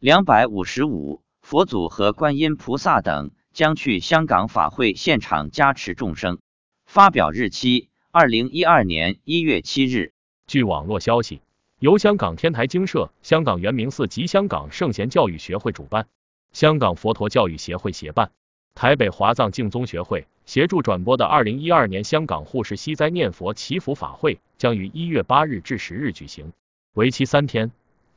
两百五十五，佛祖和观音菩萨等将去香港法会现场加持众生。发表日期：二零一二年一月七日。据网络消息，由香港天台经社、香港圆明寺及香港圣贤教育学会主办，香港佛陀教育协会协办，台北华藏净宗学会协助转播的二零一二年香港护世息灾念佛祈福法会，将于一月八日至十日举行，为期三天。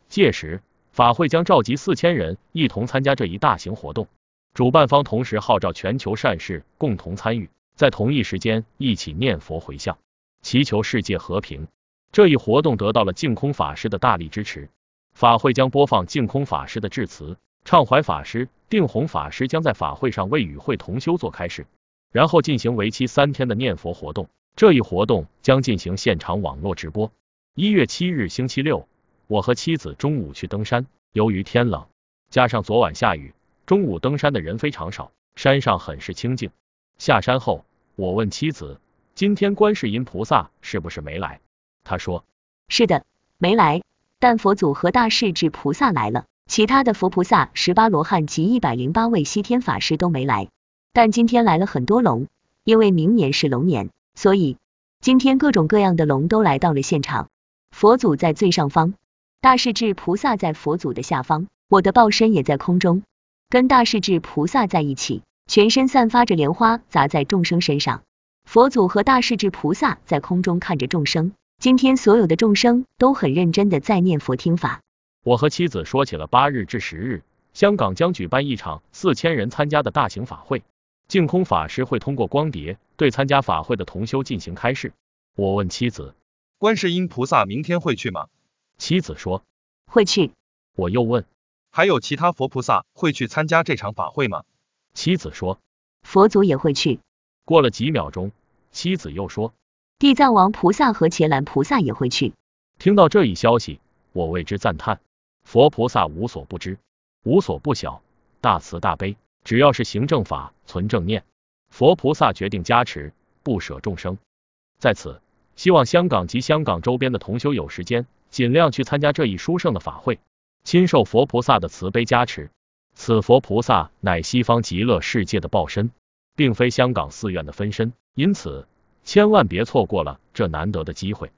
届时，法会将召集四千人一同参加这一大型活动，主办方同时号召全球善士共同参与，在同一时间一起念佛回向，祈求世界和平。这一活动得到了净空法师的大力支持，法会将播放净空法师的致辞，畅怀法师、定弘法师将在法会上为与会同修做开示，然后进行为期三天的念佛活动。这一活动将进行现场网络直播。一月七日星期六。我和妻子中午去登山，由于天冷，加上昨晚下雨，中午登山的人非常少，山上很是清静。下山后，我问妻子，今天观世音菩萨是不是没来？她说，是的，没来，但佛祖和大势至菩萨来了，其他的佛菩萨、十八罗汉及一百零八位西天法师都没来。但今天来了很多龙，因为明年是龙年，所以今天各种各样的龙都来到了现场。佛祖在最上方。大势至菩萨在佛祖的下方，我的报身也在空中，跟大势至菩萨在一起，全身散发着莲花砸在众生身上。佛祖和大势至菩萨在空中看着众生，今天所有的众生都很认真的在念佛听法。我和妻子说起了八日至十日，香港将举办一场四千人参加的大型法会，净空法师会通过光碟对参加法会的同修进行开示。我问妻子，观世音菩萨明天会去吗？妻子说会去。我又问还有其他佛菩萨会去参加这场法会吗？妻子说佛祖也会去。过了几秒钟，妻子又说地藏王菩萨和伽蓝菩萨也会去。听到这一消息，我为之赞叹。佛菩萨无所不知，无所不晓，大慈大悲，只要是行正法、存正念，佛菩萨决定加持，不舍众生。在此，希望香港及香港周边的同修有时间。尽量去参加这一殊胜的法会，亲受佛菩萨的慈悲加持。此佛菩萨乃西方极乐世界的报身，并非香港寺院的分身，因此千万别错过了这难得的机会。